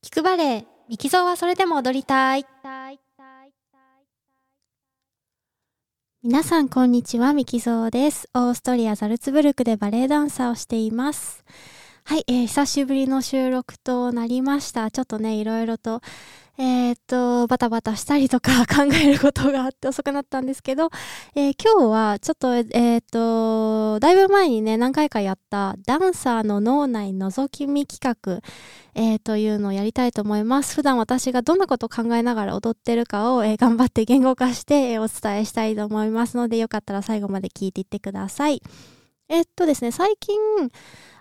聞くバレエ、ミキゾーはそれでも踊りたい。皆さんこんにちは、ミキゾーです。オーストリア・ザルツブルクでバレエダンサーをしています。はい、えー久しぶりの収録となりました。ちょっとね、いろいろと、えーっと、バタバタしたりとか 考えることがあって遅くなったんですけど、えー今日はちょっと、えーっと、だいぶ前にね、何回かやったダンサーの脳内覗き見企画、えーというのをやりたいと思います。普段私がどんなことを考えながら踊ってるかを、えー頑張って言語化して、えお伝えしたいと思いますので、よかったら最後まで聞いていってください。えっとですね、最近、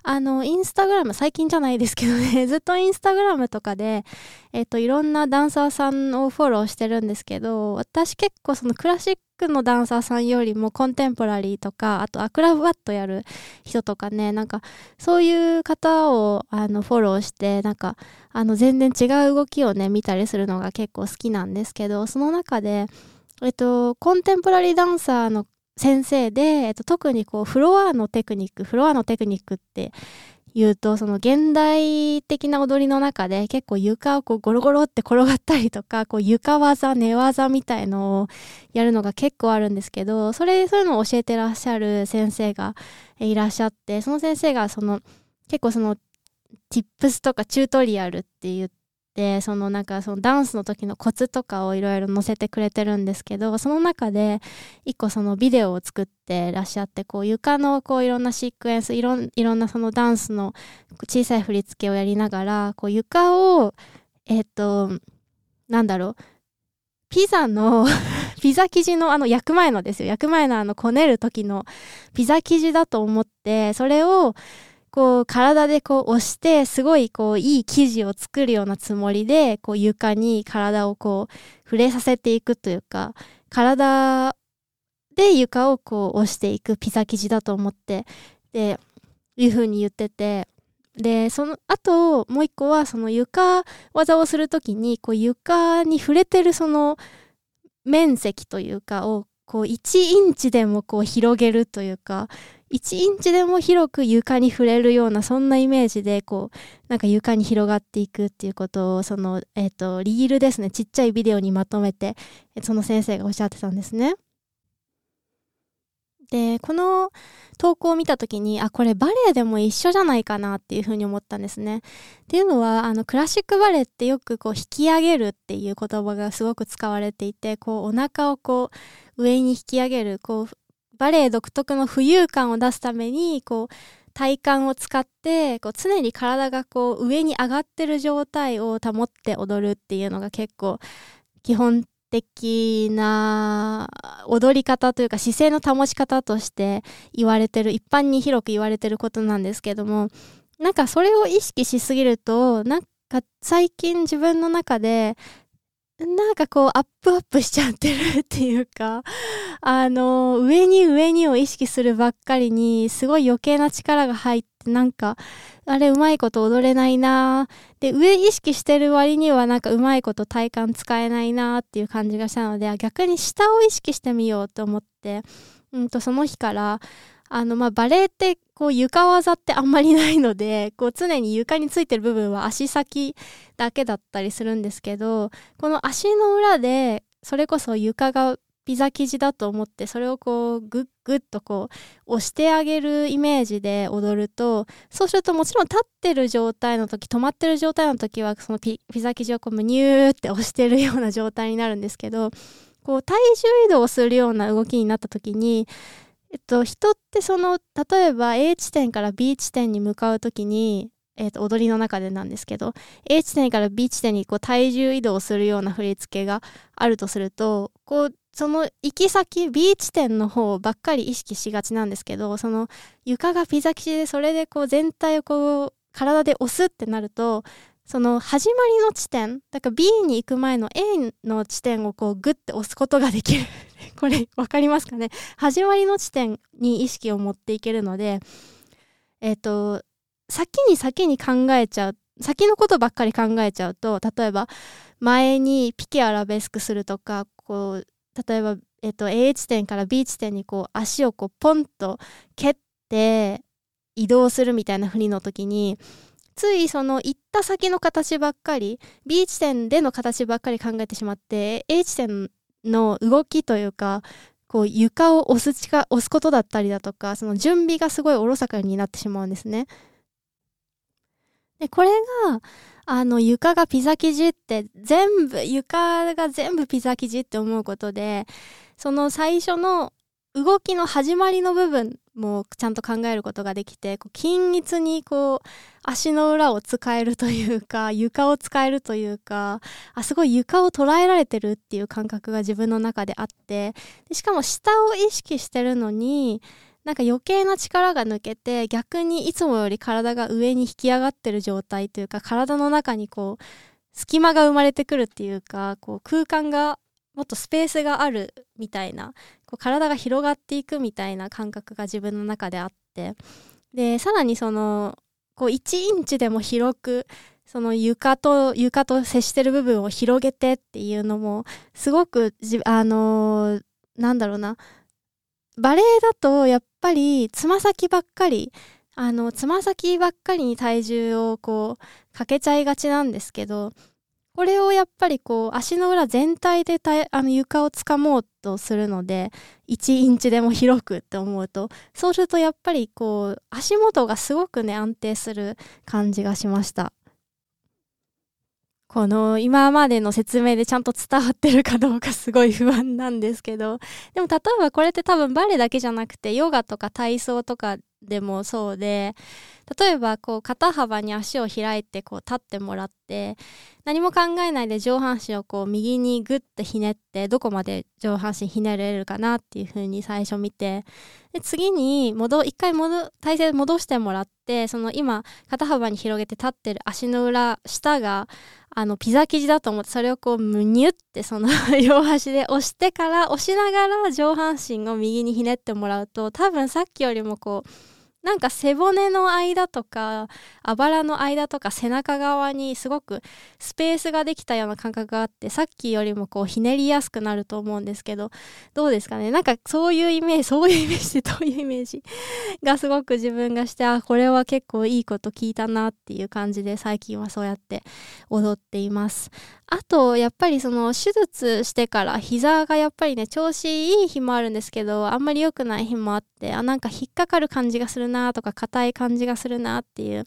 あの、インスタグラム、最近じゃないですけどね、ずっとインスタグラムとかで、えっと、いろんなダンサーさんをフォローしてるんですけど、私結構そのクラシックのダンサーさんよりもコンテンポラリーとか、あとアクラバットやる人とかね、なんかそういう方をあのフォローして、なんかあの全然違う動きをね、見たりするのが結構好きなんですけど、その中で、えっと、コンテンポラリーダンサーの先生で、えっと、特にこうフロアのテクニック、フロアのテクニックって言うと、その現代的な踊りの中で結構床をこうゴロゴロって転がったりとか、こう床技、寝技みたいのをやるのが結構あるんですけど、それ、そういうのを教えてらっしゃる先生がいらっしゃって、その先生がその結構その tips とかチュートリアルって言って、そのなんかそのダンスの時のコツとかをいろいろ載せてくれてるんですけど、その中で一個そのビデオを作ってらっしゃって、こう床のこういろんなシークエンス、いろんいろんなそのダンスの小さい振り付けをやりながら、こう床を、えっ、と、なんだろう、ピザの ピザ生地のあの焼く前のですよ。焼く前のあのこねる時のピザ生地だと思って、それをこう体でこう押して、すごいこういい生地を作るようなつもりで、こう床に体をこう触れさせていくというか、体で床をこう押していくピザ生地だと思って、で、いう風に言ってて、で、その後、もう一個は、その床技をするときに、こう床に触れてるその面積というかを、こう1インチでもこう広げるというか、1インチでも広く床に触れるような、そんなイメージで、こう、なんか床に広がっていくっていうことを、その、えっ、と、リールですね、ちっちゃいビデオにまとめて、その先生がおっしゃってたんですね。で、この投稿を見たときに、あ、これバレエでも一緒じゃないかなっていうふうに思ったんですね。っていうのは、あの、クラシックバレエってよくこう引き上げるっていう言葉がすごく使われていて、こうお腹をこう上に引き上げる、こう、バレエ独特の浮遊感を出すために、こう、体幹を使って、こう常に体がこう上に上がってる状態を保って踊るっていうのが結構基本的な踊り方というか姿勢の保ち方として言われてる、一般に広く言われてることなんですけども、なんかそれを意識しすぎると、なんか最近自分の中で、なんかこうアップアップしちゃってるっていうか、あの、上に上にを意識するばっかりに、すごい余計な力が入って、なんか、あれうまいこと踊れないなで、上意識してる割にはなんかうまいこと体幹使えないなっていう感じがしたので、逆に下を意識してみようと思って、うんと、その日から、あの、まあ、バレエって、こう、床技ってあんまりないので、こう、常に床についてる部分は足先だけだったりするんですけど、この足の裏で、それこそ床がピザ生地だと思って、それをこう、グッグッとこう、押してあげるイメージで踊ると、そうするともちろん立ってる状態の時、止まってる状態の時は、そのピザ生地をこう、ムニューって押してるような状態になるんですけど、こう、体重移動するような動きになった時に、えっと、人ってその、例えば A 地点から B 地点に向かうときに、えっと、踊りの中でなんですけど、A 地点から B 地点にこう体重移動するような振り付けがあるとすると、こう、その行き先、B 地点の方ばっかり意識しがちなんですけど、その床がピザ生地でそれでこう全体をこう体で押すってなると、その始まりの地点、だから B に行く前の A の地点をこうグッて押すことができる。これわかりますかね？始まりの地点に意識を持っていけるので、えっ、と、先に先に考えちゃう、先のことばっかり考えちゃうと、例えば前にピケアラベスクするとか、こう、例えば、えっ、と、A 地点から B 地点にこう足をこうポンと蹴って移動するみたいな振りの時に、ついその行った先の形ばっかり B 地点での形ばっかり考えてしまって A 地点の動きというかこう床を押す力押すことだったりだとかその準備がすごいおろそかになってしまうんですね。でこれがあの床がピザ生地って全部床が全部ピザ生地って思うことでその最初の動きの始まりの部分もちゃんと考えることができてこう均一にこう足の裏を使えるというか 床を使えるというかあすごい床を捉えられてるっていう感覚が自分の中であってでしかも下を意識してるのになんか余計な力が抜けて逆にいつもより体が上に引き上がってる状態というか体の中にこう隙間が生まれてくるっていうかこう空間がもっとスペースがあるみたいなこう体が広がっていくみたいな感覚が自分の中であってでさらにそのこう1インチでも広くその床と床と接してる部分を広げてっていうのもすごくあのー、なんだろうなバレエだとやっぱりつま先ばっかりあのつま先ばっかりに体重をこうかけちゃいがちなんですけどこれをやっぱりこう足の裏全体であの床をつかもうとするので1インチでも広くって思うとそうするとやっぱりこう足元がすごくね安定する感じがしました。この今までの説明でちゃんと伝わってるかどうかすごい不安なんですけどでも例えばこれって多分バレエだけじゃなくてヨガとか体操とかでもそうで例えばこう肩幅に足を開いてこう立ってもらって何も考えないで上半身をこう右にグッとひねってどこまで上半身ひねれるかなっていう風に最初見てで次に戻一回戻体勢戻してもらってその今肩幅に広げて立ってる足の裏下があのピザ生地だと思ってそれをこうむにゅってその 両端で押してから押しながら上半身を右にひねってもらうと多分さっきよりもこうなんか背骨の間とかあばらの間とか背中側にすごくスペースができたような感覚があってさっきよりもこうひねりやすくなると思うんですけどどうですかね？なんかそういうイメージそういうイメージってどういうイメージ？がすごく自分がしてあこれは結構いいこと聞いたなっていう感じで最近はそうやって踊っています。あとやっぱりその手術してから膝がやっぱりね調子いい日もあるんですけどあんまり良くない日もあってあなんか引っかかる感じがするなとか硬い感じがするなっていう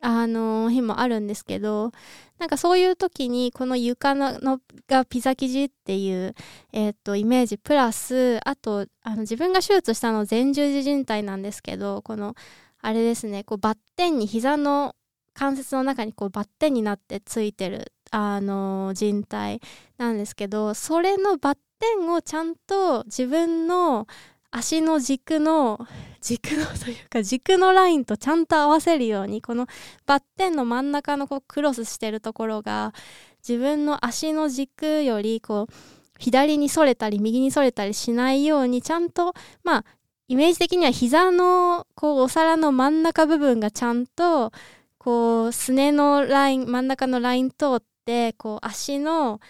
あの日もあるんですけどなんかそういう時にこの床のがピザ生地っていう、えー、とイメージプラスあとあの自分が手術したの前十字靭帯なんですけどこのあれですねこうバッテンに膝の関節の中にこうバッテンになってついてるあの人体なんですけどそれのバッテンをちゃんと自分の足の軸の 軸のというか軸のラインとちゃんと合わせるようにこのバッテンの真ん中のこうクロスしてるところが自分の足の軸よりこう左にそれたり右にそれたりしないようにちゃんとまあイメージ的には膝のこうお皿の真ん中部分がちゃんとこうすねのライン真ん中のライン通ってこう足の、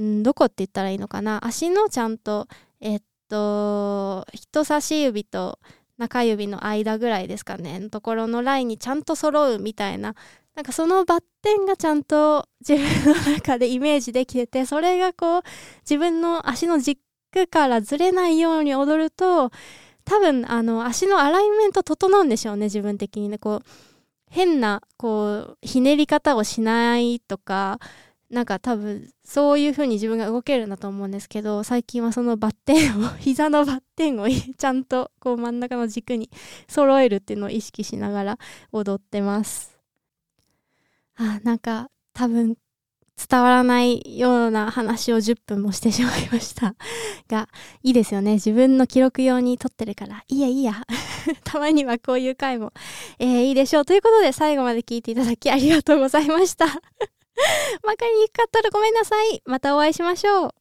ん、どこって言ったらいいのかな？足のちゃんとえっと人差し指と中指の間ぐらいですかね？のところのラインにちゃんと揃うみたいな。なんかそのバッテンがちゃんと自分の中でイメージできててそれがこう自分の足の軸からずれないように踊ると多分あの足のアライメント整うんでしょうね自分的にね。こう変なこうひねり方をしないとかなんか多分そういう風に自分が動けるんだと思うんですけど最近はそのバッテンを膝のバッテンをちゃんとこう真ん中の軸に揃えるっていうのを意識しながら踊ってます。あなんか多分伝わらないような話を10分もしてしまいましたがいいですよね自分の記録用に撮ってるからいいやいいや たまにはこういう回も、えー、いいでしょうということで最後まで聞いていただきありがとうございました。わかりにくかったらごめんなさい。またお会いしましょう。